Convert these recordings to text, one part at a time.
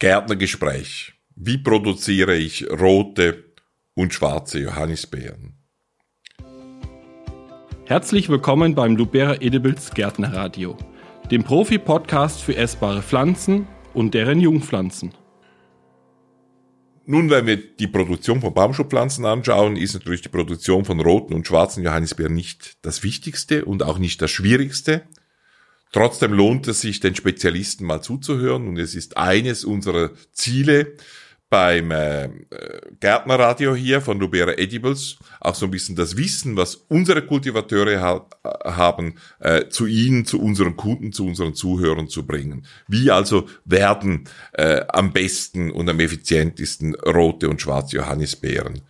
Gärtnergespräch. Wie produziere ich rote und schwarze Johannisbeeren? Herzlich willkommen beim Lubera Edibles Gärtnerradio, dem Profi-Podcast für essbare Pflanzen und deren Jungpflanzen. Nun, wenn wir die Produktion von Baumschulpflanzen anschauen, ist natürlich die Produktion von roten und schwarzen Johannisbeeren nicht das Wichtigste und auch nicht das Schwierigste. Trotzdem lohnt es sich, den Spezialisten mal zuzuhören und es ist eines unserer Ziele beim äh, Gärtnerradio hier von Lubera Edibles auch so ein bisschen das Wissen, was unsere Kultivateure ha haben, äh, zu ihnen, zu unseren Kunden, zu unseren Zuhörern zu bringen. Wie also werden äh, am besten und am effizientesten rote und schwarze Johannisbeeren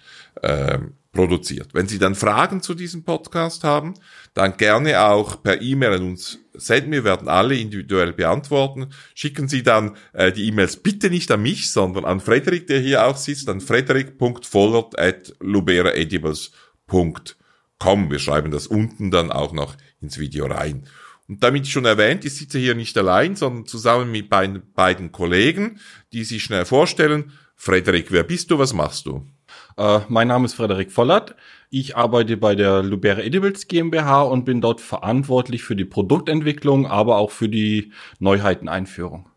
äh, produziert. Wenn Sie dann Fragen zu diesem Podcast haben, dann gerne auch per E-Mail an uns senden. Wir werden alle individuell beantworten. Schicken Sie dann äh, die E-Mails bitte nicht an mich, sondern an Frederik, der hier auch sitzt, an frederik.vollert at luberaedibles.com. Wir schreiben das unten dann auch noch ins Video rein. Und damit schon erwähnt, ich sitze hier nicht allein, sondern zusammen mit beiden Kollegen, die sich schnell vorstellen. Frederik, wer bist du? Was machst du? Äh, mein Name ist Frederik Vollert. Ich arbeite bei der Lubera Edibles GmbH und bin dort verantwortlich für die Produktentwicklung, aber auch für die Neuheiteneinführung.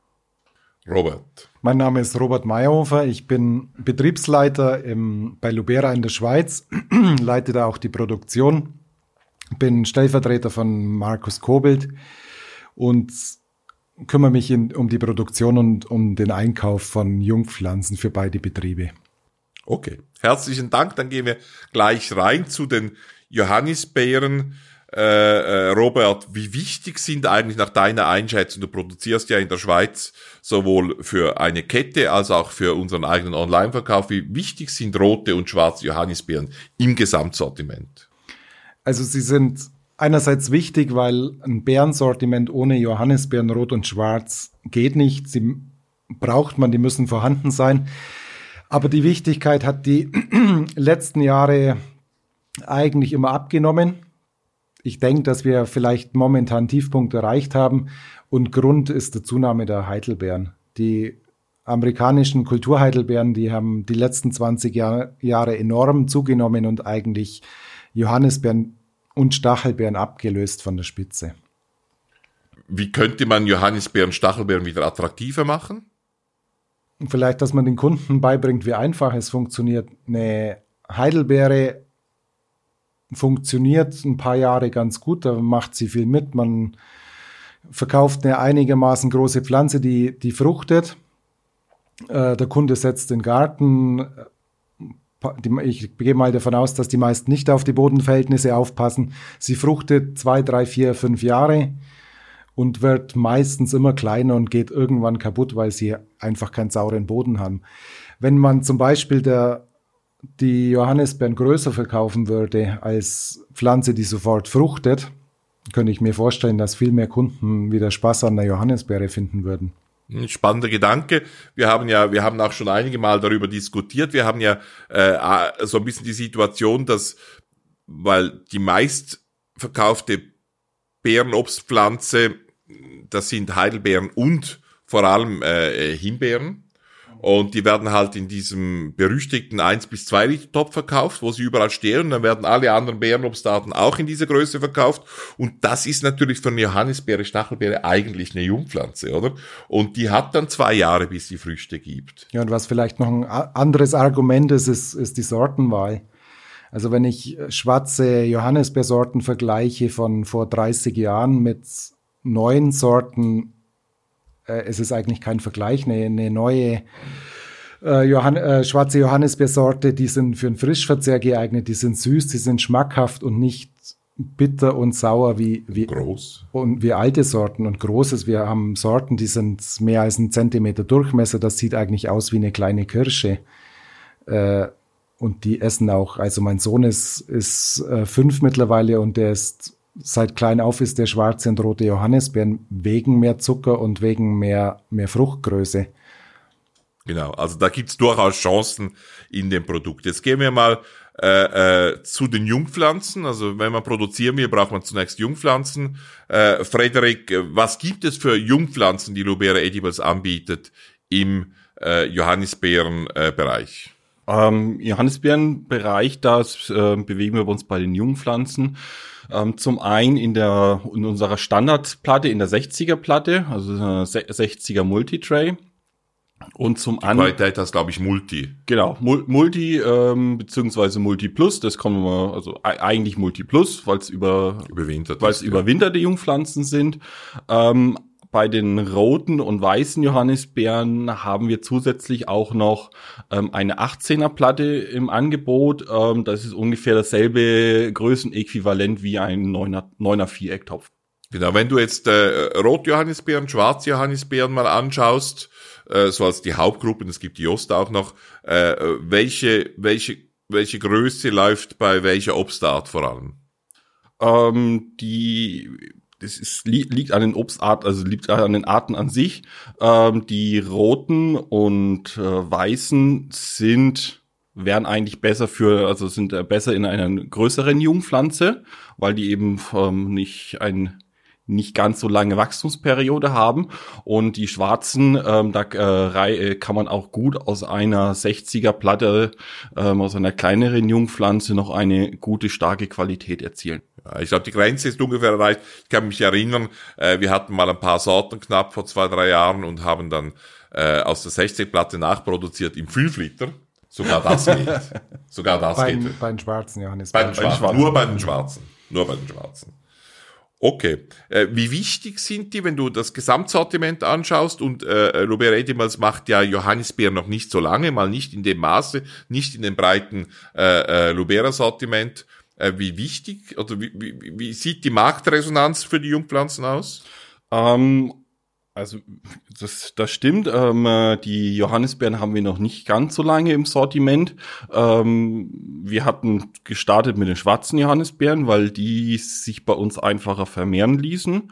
Robert. Mein Name ist Robert Meyerhofer. Ich bin Betriebsleiter im, bei Lubera in der Schweiz, leite da auch die Produktion, bin Stellvertreter von Markus Kobelt und kümmere mich in, um die Produktion und um den Einkauf von Jungpflanzen für beide Betriebe. Okay, herzlichen Dank. Dann gehen wir gleich rein zu den Johannisbeeren. Äh, äh, Robert, wie wichtig sind eigentlich nach deiner Einschätzung, du produzierst ja in der Schweiz sowohl für eine Kette als auch für unseren eigenen Online-Verkauf, wie wichtig sind rote und schwarze Johannisbeeren im Gesamtsortiment? Also sie sind einerseits wichtig, weil ein Beerensortiment ohne Johannisbeeren rot und schwarz geht nicht. Sie braucht man, die müssen vorhanden sein. Aber die Wichtigkeit hat die letzten Jahre eigentlich immer abgenommen. Ich denke, dass wir vielleicht momentan Tiefpunkt erreicht haben. Und Grund ist die Zunahme der Heidelbeeren. Die amerikanischen Kulturheidelbeeren, die haben die letzten 20 Jahr, Jahre enorm zugenommen und eigentlich Johannisbeeren und Stachelbeeren abgelöst von der Spitze. Wie könnte man Johannisbeeren, Stachelbeeren wieder attraktiver machen? Vielleicht, dass man den Kunden beibringt, wie einfach es funktioniert. Eine Heidelbeere funktioniert ein paar Jahre ganz gut, da macht sie viel mit. Man verkauft eine einigermaßen große Pflanze, die, die fruchtet. Äh, der Kunde setzt den Garten. Ich gehe mal davon aus, dass die meisten nicht auf die Bodenverhältnisse aufpassen. Sie fruchtet zwei, drei, vier, fünf Jahre und wird meistens immer kleiner und geht irgendwann kaputt, weil sie einfach keinen sauren Boden haben. Wenn man zum Beispiel der, die Johannisbeeren größer verkaufen würde als Pflanze, die sofort fruchtet, könnte ich mir vorstellen, dass viel mehr Kunden wieder Spaß an der Johannisbeere finden würden. Ein spannender Gedanke. Wir haben ja, wir haben auch schon einige Mal darüber diskutiert. Wir haben ja äh, so ein bisschen die Situation, dass, weil die meist verkaufte Beerenobstpflanze das sind Heidelbeeren und vor allem äh, Himbeeren. Und die werden halt in diesem berüchtigten 1 bis 2 Liter Topf verkauft, wo sie überall stehen. Und dann werden alle anderen Beerenobstarten auch in dieser Größe verkauft. Und das ist natürlich für eine Johannisbeere, Stachelbeere eigentlich eine Jungpflanze, oder? Und die hat dann zwei Jahre, bis sie Früchte gibt. Ja, und was vielleicht noch ein anderes Argument ist, ist, ist die Sortenwahl. Also wenn ich schwarze Johannisbeersorten vergleiche von vor 30 Jahren mit neuen Sorten, äh, es ist eigentlich kein Vergleich, eine, eine neue äh, Johann äh, schwarze Johannisbeersorte, die sind für den Frischverzehr geeignet, die sind süß, die sind schmackhaft und nicht bitter und sauer wie, wie, Groß. Und wie alte Sorten und großes. Wir haben Sorten, die sind mehr als ein Zentimeter Durchmesser. Das sieht eigentlich aus wie eine kleine Kirsche. Äh, und die essen auch. Also mein Sohn ist, ist äh, fünf mittlerweile und der ist seit klein auf ist der schwarze und rote Johannisbeeren wegen mehr Zucker und wegen mehr, mehr Fruchtgröße. Genau, also da gibt's durchaus Chancen in dem Produkt. Jetzt gehen wir mal äh, äh, zu den Jungpflanzen. Also wenn man produzieren will, braucht man zunächst Jungpflanzen. Äh, Frederik, was gibt es für Jungpflanzen, die Lubera Edibles anbietet im äh, Johannisbeerenbereich? Ähm, Johannisbeerenbereich, das äh, bewegen wir uns bei den jungen Pflanzen. Ähm, zum einen in der in unserer Standardplatte, in der 60er Platte, also 60er Multitray. Und zum anderen. Qualität heißt, glaube ich, Multi. Genau, Multi ähm, beziehungsweise Multi Plus, das kommen wir, also eigentlich Multi Plus, weil es über, überwintert weil es ja. überwinterte Jungpflanzen sind. Ähm, bei den roten und weißen Johannisbeeren haben wir zusätzlich auch noch ähm, eine 18er Platte im Angebot. Ähm, das ist ungefähr dasselbe Größenäquivalent wie ein 9er, 9er Vierecktopf. Genau, wenn du jetzt äh, Rot-Johannisbeeren, Schwarz-Johannisbeeren mal anschaust, äh, so als die Hauptgruppen, es gibt die Ost auch noch, äh, welche, welche, welche Größe läuft bei welcher Obstart vor allem? Ähm, die das ist, liegt an den Obstarten, also liegt an den Arten an sich. Ähm, die roten und äh, weißen sind wären eigentlich besser für, also sind äh, besser in einer größeren Jungpflanze, weil die eben ähm, nicht ein nicht ganz so lange Wachstumsperiode haben und die schwarzen, ähm, da äh, äh kann man auch gut aus einer 60er Platte, ähm, aus einer kleineren Jungpflanze noch eine gute, starke Qualität erzielen. Ja, ich glaube, die Grenze ist ungefähr erreicht. Ich kann mich erinnern, äh, wir hatten mal ein paar Sorten knapp vor zwei, drei Jahren und haben dann äh, aus der 60-Platte nachproduziert im 5 Liter. Sogar das geht. Sogar das bei, geht. Bei den Schwarzen, Johannes. Bei den Schwarzen. Nur bei den Schwarzen. Nur bei den Schwarzen. Okay. Äh, wie wichtig sind die, wenn du das Gesamtsortiment anschaust? Und äh, Robert Edemals macht ja Johannisbeer noch nicht so lange, mal nicht in dem Maße, nicht in dem breiten äh, äh, Lubera-Sortiment. Äh, wie wichtig oder wie, wie, wie sieht die Marktresonanz für die Jungpflanzen aus? Ähm, also das, das stimmt. Ähm, äh, die Johannisbeeren haben wir noch nicht ganz so lange im Sortiment. Ähm, wir hatten gestartet mit den schwarzen Johannisbeeren, weil die sich bei uns einfacher vermehren ließen.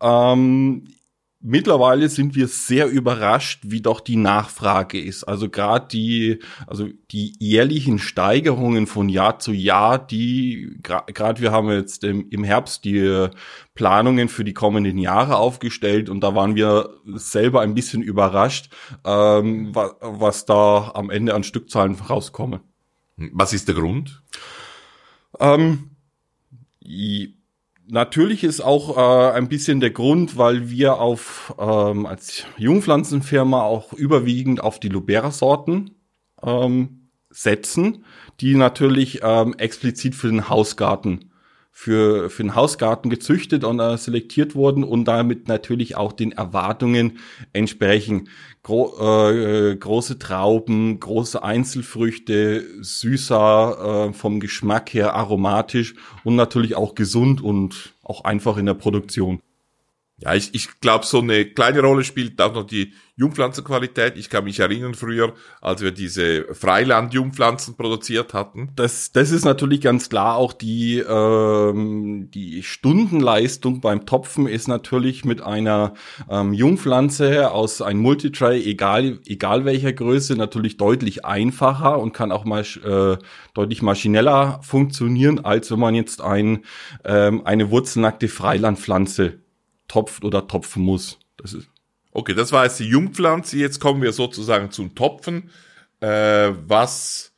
Ähm, Mittlerweile sind wir sehr überrascht, wie doch die Nachfrage ist. Also gerade die, also die jährlichen Steigerungen von Jahr zu Jahr, die gerade wir haben jetzt im, Herbst die Planungen für die kommenden Jahre aufgestellt und da waren wir selber ein bisschen überrascht, ähm, was, was da am Ende an Stückzahlen rauskommen. Was ist der Grund? Ähm, Natürlich ist auch äh, ein bisschen der Grund, weil wir auf ähm, als Jungpflanzenfirma auch überwiegend auf die Lubera-Sorten ähm, setzen, die natürlich ähm, explizit für den Hausgarten für, für den Hausgarten gezüchtet und äh, selektiert wurden und damit natürlich auch den Erwartungen entsprechen. Gro äh, große Trauben, große Einzelfrüchte, süßer äh, vom Geschmack her, aromatisch und natürlich auch gesund und auch einfach in der Produktion. Ja, ich, ich glaube, so eine kleine Rolle spielt auch noch die Jungpflanzenqualität. Ich kann mich erinnern früher, als wir diese Freiland-Jungpflanzen produziert hatten. Das, das ist natürlich ganz klar. Auch die, ähm, die Stundenleistung beim Topfen ist natürlich mit einer ähm, Jungpflanze aus einem Multitray, egal, egal welcher Größe, natürlich deutlich einfacher und kann auch mal äh, deutlich maschineller funktionieren, als wenn man jetzt ein, ähm, eine wurzelnackte Freilandpflanze topft oder topfen muss. Das ist okay, das war jetzt die Jungpflanze. Jetzt kommen wir sozusagen zum Topfen. Äh, was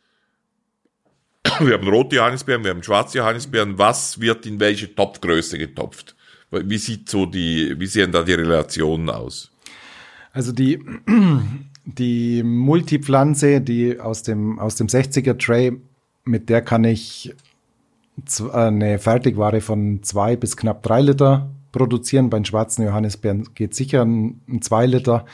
wir haben rote Johannisbeeren, wir haben schwarze Johannisbeeren. Was wird in welche Topfgröße getopft? Wie sieht so die, wie sehen da die Relationen aus? Also die, die Multipflanze, die aus dem, aus dem 60er Tray, mit der kann ich eine Fertigware von zwei bis knapp drei Liter produzieren. Bei den schwarzen Johannisbeeren geht sicher ein, ein 2 Liter.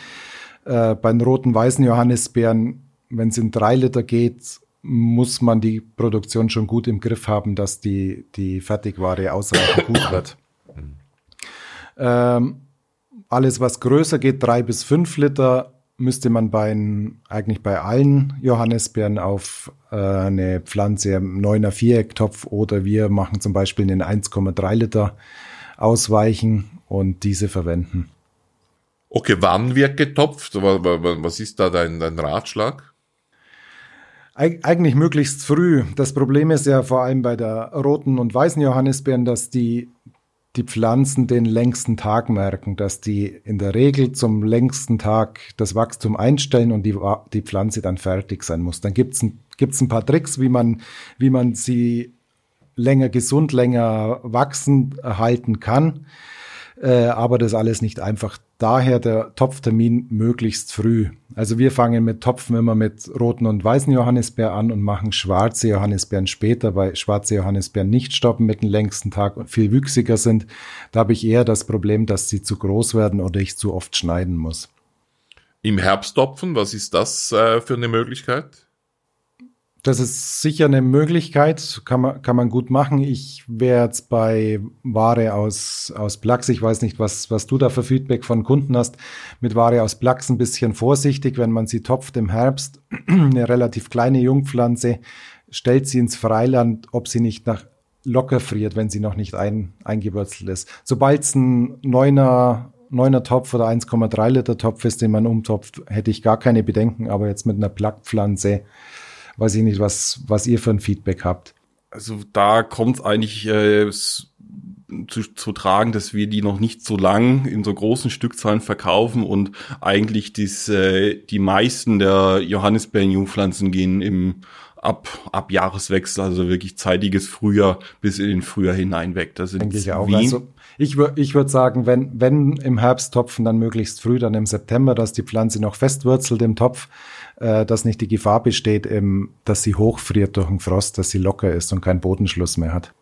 Äh, bei den roten, weißen Johannisbeeren, wenn es in 3 Liter geht, muss man die Produktion schon gut im Griff haben, dass die, die Fertigware ausreichend gut wird. Ähm, alles, was größer geht, 3 bis 5 Liter, müsste man bei eigentlich bei allen Johannisbeeren auf äh, eine Pflanze im 9er Vierecktopf oder wir machen zum Beispiel einen 1,3 Liter ausweichen und diese verwenden. Okay, wann wird getopft? Was ist da dein, dein Ratschlag? Eig eigentlich möglichst früh. Das Problem ist ja vor allem bei der roten und weißen Johannisbeeren, dass die, die Pflanzen den längsten Tag merken, dass die in der Regel zum längsten Tag das Wachstum einstellen und die, die Pflanze dann fertig sein muss. Dann gibt's ein, gibt's ein paar Tricks, wie man, wie man sie länger gesund, länger wachsen halten kann. Äh, aber das alles nicht einfach. Daher der Topftermin möglichst früh. Also wir fangen mit Topfen immer mit roten und weißen Johannisbeer an und machen schwarze Johannisbeeren später, weil schwarze Johannisbeeren nicht stoppen mit dem längsten Tag und viel wüchsiger sind. Da habe ich eher das Problem, dass sie zu groß werden oder ich zu oft schneiden muss. Im Herbsttopfen, was ist das äh, für eine Möglichkeit? Das ist sicher eine Möglichkeit, kann man, kann man gut machen. Ich wäre jetzt bei Ware aus, aus Plax, ich weiß nicht, was, was du da für Feedback von Kunden hast, mit Ware aus Plax ein bisschen vorsichtig, wenn man sie topft im Herbst, eine relativ kleine Jungpflanze, stellt sie ins Freiland, ob sie nicht nach locker friert, wenn sie noch nicht ein, eingewurzelt ist. Sobald es ein neuner, neuner Topf oder 1,3 Liter Topf ist, den man umtopft, hätte ich gar keine Bedenken, aber jetzt mit einer Plackpflanze, weiß ich nicht, was, was ihr für ein Feedback habt. Also da kommt eigentlich äh, zu, zu tragen, dass wir die noch nicht so lang in so großen Stückzahlen verkaufen und eigentlich dies, äh, die meisten der Johannisbeeren-Jungpflanzen gehen im ab, ab Jahreswechsel, also wirklich zeitiges Frühjahr bis in den Frühjahr hinein weg. Das sind Denke ich auch. Also ich würde ich würd sagen, wenn, wenn im Herbst topfen, dann möglichst früh, dann im September, dass die Pflanze noch festwurzelt im Topf äh, dass nicht die Gefahr besteht, ähm, dass sie hochfriert durch den Frost, dass sie locker ist und keinen Bodenschluss mehr hat.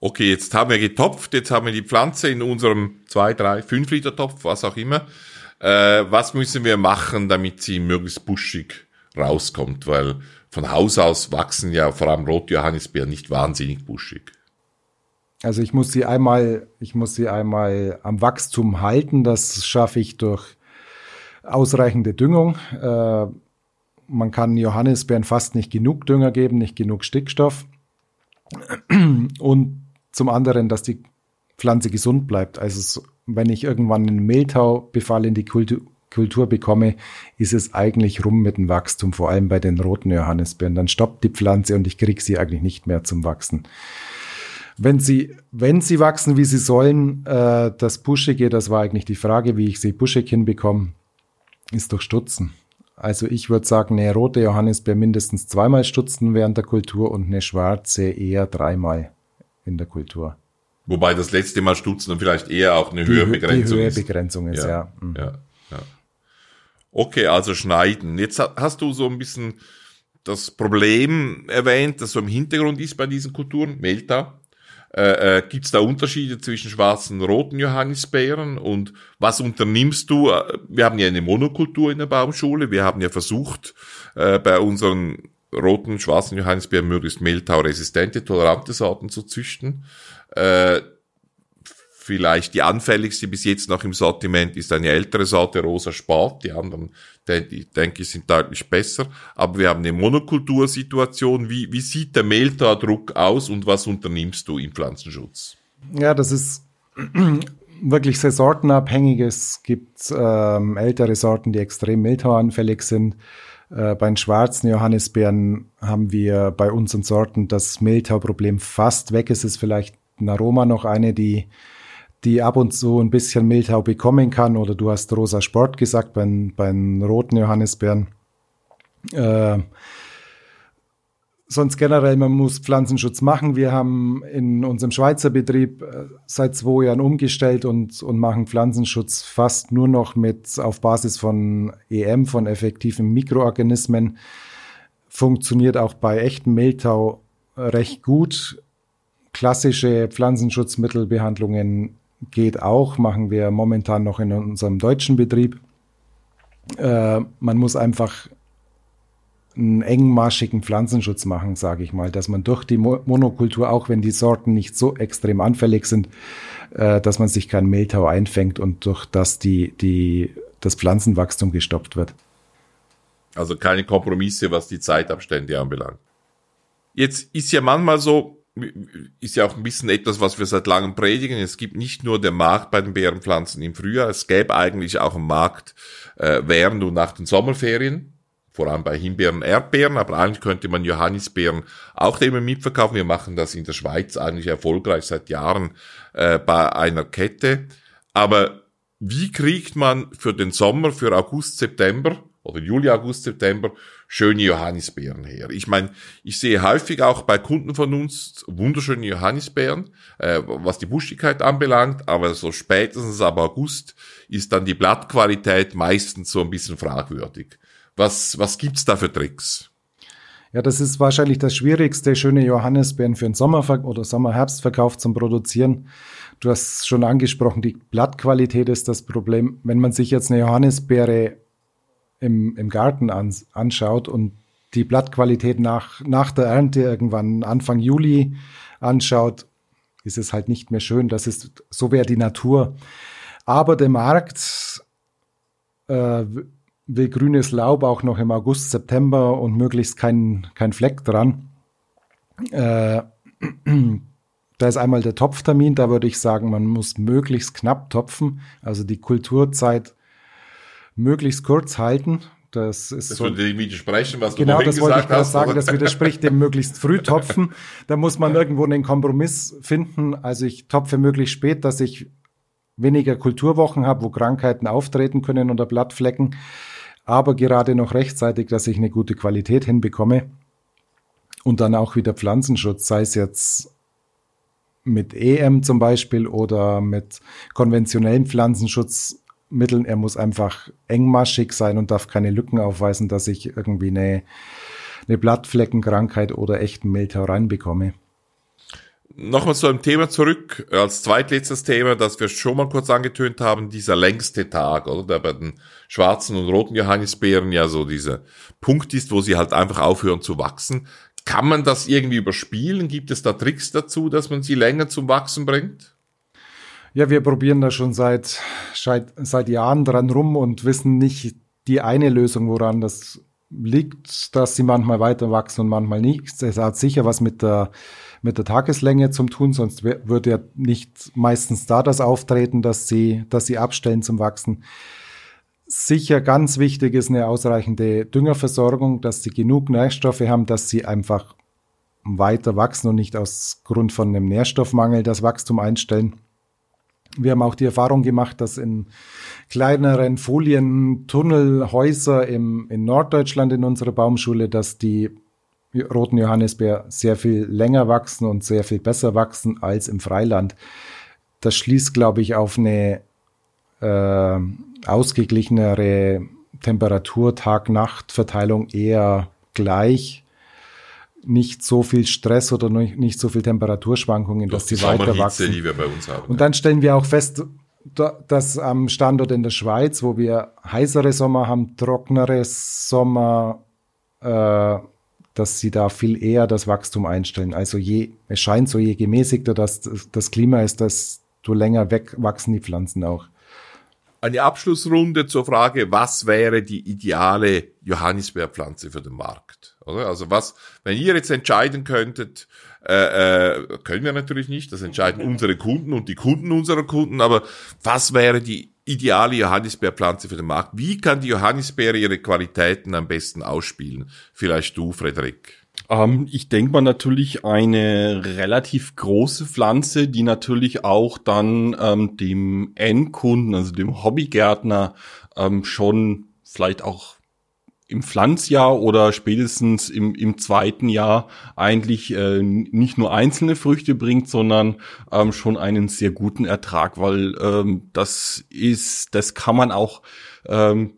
Okay, jetzt haben wir getopft, jetzt haben wir die Pflanze in unserem 2, 3, 5 Liter Topf, was auch immer. Äh, was müssen wir machen, damit sie möglichst buschig rauskommt? Weil von Haus aus wachsen ja vor allem Rotjohannisbeeren nicht wahnsinnig buschig. Also ich muss sie einmal, ich muss sie einmal am Wachstum halten. Das schaffe ich durch ausreichende Düngung. Äh, man kann Johannisbeeren fast nicht genug Dünger geben, nicht genug Stickstoff. Und zum anderen, dass die Pflanze gesund bleibt. Also wenn ich irgendwann einen Mehltaubefall in die Kultur, Kultur bekomme, ist es eigentlich rum mit dem Wachstum, vor allem bei den roten Johannisbeeren. Dann stoppt die Pflanze und ich kriege sie eigentlich nicht mehr zum Wachsen. Wenn sie, wenn sie wachsen, wie sie sollen, äh, das Buschige, das war eigentlich die Frage, wie ich sie buschig hinbekomme ist durch Stutzen. Also ich würde sagen, eine rote Johannisbeer mindestens zweimal stutzen während der Kultur und eine schwarze eher dreimal in der Kultur. Wobei das letzte Mal stutzen und vielleicht eher auch eine die, Höhebegrenzung ist. Die Höhebegrenzung ist, ja. Ja. Mhm. ja. ja. Okay, also schneiden. Jetzt hast du so ein bisschen das Problem erwähnt, das so im Hintergrund ist bei diesen Kulturen, Melta. Äh, äh, Gibt es da Unterschiede zwischen schwarzen und roten Johannisbeeren? Und was unternimmst du? Äh, wir haben ja eine Monokultur in der Baumschule. Wir haben ja versucht, äh, bei unseren roten, schwarzen Johannisbeeren möglichst mehltauresistente, tolerante Sorten zu züchten. Äh, vielleicht die anfälligste bis jetzt noch im Sortiment ist eine ältere Sorte Rosa Sport. Die anderen, die, denke ich, sind deutlich besser. Aber wir haben eine Monokultursituation. Wie, wie sieht der Mehltau-Druck aus und was unternimmst du im Pflanzenschutz? Ja, das ist wirklich sehr sortenabhängig. Es gibt ähm, ältere Sorten, die extrem mehltauanfällig sind. Äh, bei den schwarzen Johannisbeeren haben wir bei unseren Sorten das Mehltau-Problem fast weg. Es ist vielleicht ein Aroma noch eine, die die ab und zu ein bisschen Mehltau bekommen kann. Oder du hast rosa Sport gesagt beim, beim roten Johannisbeeren. Äh, sonst generell, man muss Pflanzenschutz machen. Wir haben in unserem Schweizer Betrieb äh, seit zwei Jahren umgestellt und, und machen Pflanzenschutz fast nur noch mit auf Basis von EM, von effektiven Mikroorganismen. Funktioniert auch bei echtem Mehltau recht gut. Klassische Pflanzenschutzmittelbehandlungen geht auch, machen wir momentan noch in unserem deutschen Betrieb. Äh, man muss einfach einen engmaschigen Pflanzenschutz machen, sage ich mal, dass man durch die Monokultur, auch wenn die Sorten nicht so extrem anfällig sind, äh, dass man sich kein Mehltau einfängt und durch das die, die, das Pflanzenwachstum gestoppt wird. Also keine Kompromisse, was die Zeitabstände anbelangt. Jetzt ist ja manchmal so, ist ja auch ein bisschen etwas, was wir seit langem predigen. Es gibt nicht nur den Markt bei den Beerenpflanzen im Frühjahr, es gäbe eigentlich auch einen Markt äh, während und nach den Sommerferien vor allem bei Himbeeren, Erdbeeren, aber eigentlich könnte man Johannisbeeren auch immer mitverkaufen. Wir machen das in der Schweiz eigentlich erfolgreich seit Jahren äh, bei einer Kette. Aber wie kriegt man für den Sommer, für August, September oder Juli, August, September schöne Johannisbeeren her? Ich meine, ich sehe häufig auch bei Kunden von uns wunderschöne Johannisbeeren, äh, was die Buschigkeit anbelangt, aber so spätestens ab August ist dann die Blattqualität meistens so ein bisschen fragwürdig. Was, was gibt's da für Tricks? Ja, das ist wahrscheinlich das Schwierigste, schöne Johannisbeeren für den Sommer- oder Sommer-Herbstverkauf zum Produzieren. Du hast schon angesprochen, die Blattqualität ist das Problem. Wenn man sich jetzt eine Johannisbeere im, im Garten ans, anschaut und die Blattqualität nach, nach der Ernte irgendwann Anfang Juli anschaut, ist es halt nicht mehr schön. Das ist, so wäre die Natur. Aber der Markt äh, will grünes Laub auch noch im August, September und möglichst kein, kein Fleck dran. Äh, da ist einmal der Topftermin, da würde ich sagen, man muss möglichst knapp topfen, also die Kulturzeit möglichst kurz halten. Das ist das so, würde dem widersprechen, was genau, du das wollte ich gerade sagen, das widerspricht dem möglichst früh topfen. Da muss man irgendwo einen Kompromiss finden. Also ich topfe möglichst spät, dass ich weniger Kulturwochen habe, wo Krankheiten auftreten können oder Blattflecken, aber gerade noch rechtzeitig, dass ich eine gute Qualität hinbekomme. Und dann auch wieder Pflanzenschutz, sei es jetzt mit EM zum Beispiel oder mit konventionellen Pflanzenschutzmitteln. Er muss einfach engmaschig sein und darf keine Lücken aufweisen, dass ich irgendwie eine, eine Blattfleckenkrankheit oder echten Mehltau reinbekomme. Nochmal zu einem Thema zurück, als zweitletztes Thema, das wir schon mal kurz angetönt haben, dieser längste Tag, oder? Der bei den schwarzen und roten Johannisbeeren ja so dieser Punkt ist, wo sie halt einfach aufhören zu wachsen. Kann man das irgendwie überspielen? Gibt es da Tricks dazu, dass man sie länger zum Wachsen bringt? Ja, wir probieren da schon seit, seit, seit Jahren dran rum und wissen nicht die eine Lösung, woran das liegt, dass sie manchmal weiter wachsen und manchmal nicht. Es hat sicher was mit der, mit der Tageslänge zum tun, sonst würde ja nicht meistens da das auftreten, dass sie, dass sie abstellen zum Wachsen. Sicher ganz wichtig ist eine ausreichende Düngerversorgung, dass sie genug Nährstoffe haben, dass sie einfach weiter wachsen und nicht aus Grund von einem Nährstoffmangel das Wachstum einstellen. Wir haben auch die Erfahrung gemacht, dass in kleineren Folientunnelhäuser im, in Norddeutschland in unserer Baumschule, dass die roten Johannisbeer sehr viel länger wachsen und sehr viel besser wachsen als im Freiland. Das schließt, glaube ich, auf eine äh, ausgeglichenere Temperatur, Tag-Nacht-Verteilung eher gleich. Nicht so viel Stress oder nicht so viel Temperaturschwankungen, dass die weiter wachsen. die wir bei uns haben. Und dann stellen wir auch fest, da- dass am Standort in der Schweiz, wo wir heißere Sommer haben, trockenere Sommer, äh, dass sie da viel eher das Wachstum einstellen. Also je, es scheint so, je gemäßigter das, das Klima ist, desto länger wegwachsen die Pflanzen auch. Eine Abschlussrunde zur Frage, was wäre die ideale Johannisbeerpflanze für den Markt? Oder? Also was, wenn ihr jetzt entscheiden könntet, äh, äh, können wir natürlich nicht, das entscheiden unsere Kunden und die Kunden unserer Kunden, aber was wäre die ideale Johannisbeerpflanze für den Markt? Wie kann die Johannisbeere ihre Qualitäten am besten ausspielen? Vielleicht du, Frederik. Ähm, ich denke mal natürlich eine relativ große Pflanze, die natürlich auch dann ähm, dem Endkunden, also dem Hobbygärtner, ähm, schon vielleicht auch im Pflanzjahr oder spätestens im, im zweiten Jahr eigentlich äh, nicht nur einzelne Früchte bringt, sondern ähm, schon einen sehr guten Ertrag, weil ähm, das ist, das kann man auch ähm,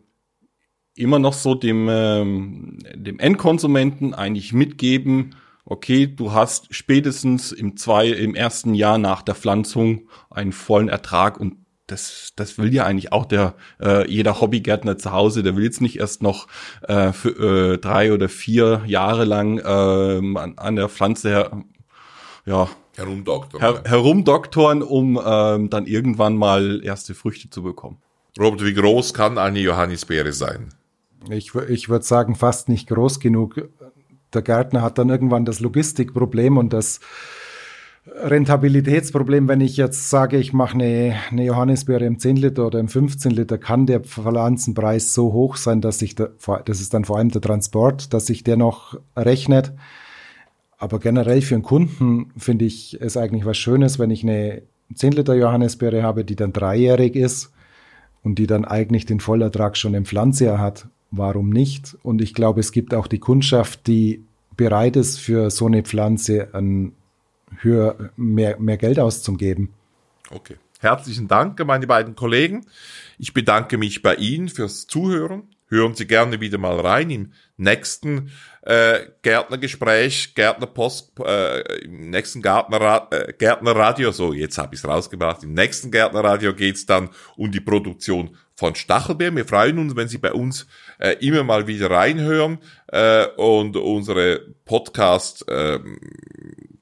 immer noch so dem, ähm, dem Endkonsumenten eigentlich mitgeben, okay, du hast spätestens im zwei, im ersten Jahr nach der Pflanzung einen vollen Ertrag und das, das will ja eigentlich auch der äh, jeder Hobbygärtner zu Hause. Der will jetzt nicht erst noch äh, für äh, drei oder vier Jahre lang äh, an, an der Pflanze her, ja, Herumdoktor. her, herumdoktoren, um ähm, dann irgendwann mal erste Früchte zu bekommen. Robert, wie groß kann eine Johannisbeere sein? Ich, ich würde sagen, fast nicht groß genug. Der Gärtner hat dann irgendwann das Logistikproblem und das Rentabilitätsproblem, wenn ich jetzt sage, ich mache eine, eine Johannisbeere im 10 Liter oder im 15 Liter, kann der Pflanzenpreis so hoch sein, dass sich, da, das ist dann vor allem der Transport, dass sich der noch rechnet. Aber generell für einen Kunden finde ich es eigentlich was Schönes, wenn ich eine 10 Liter Johannisbeere habe, die dann dreijährig ist und die dann eigentlich den Vollertrag schon im Pflanzjahr hat. Warum nicht? Und ich glaube, es gibt auch die Kundschaft, die bereit ist, für so eine Pflanze ein höher, mehr, mehr Geld auszugeben. Okay. Herzlichen Dank, meine beiden Kollegen. Ich bedanke mich bei Ihnen fürs Zuhören. Hören Sie gerne wieder mal rein im nächsten äh, Gärtnergespräch, Gärtnerpost, äh, im nächsten Gärtner, äh, Gärtnerradio, so jetzt habe ich es rausgebracht, im nächsten Gärtnerradio geht's dann um die Produktion von Stachelbeeren. Wir freuen uns, wenn Sie bei uns äh, immer mal wieder reinhören äh, und unsere Podcast äh,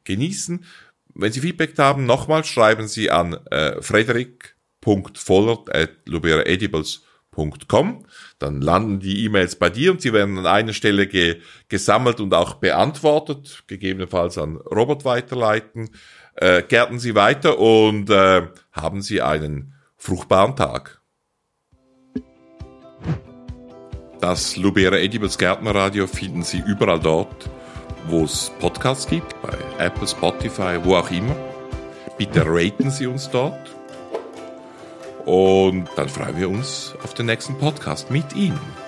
genießen. Wenn Sie Feedback haben, nochmal schreiben Sie an äh, frederick.vollert.luberaedibles.com. Dann landen die E-Mails bei dir und sie werden an einer Stelle ge gesammelt und auch beantwortet, gegebenenfalls an Robert weiterleiten. Äh, gärten Sie weiter und äh, haben Sie einen fruchtbaren Tag. Das Lubera Edibles Gärtnerradio finden Sie überall dort, wo es Podcasts gibt, bei Apple, Spotify, wo auch immer. Bitte raten Sie uns dort. Und dann freuen wir uns auf den nächsten Podcast mit Ihnen.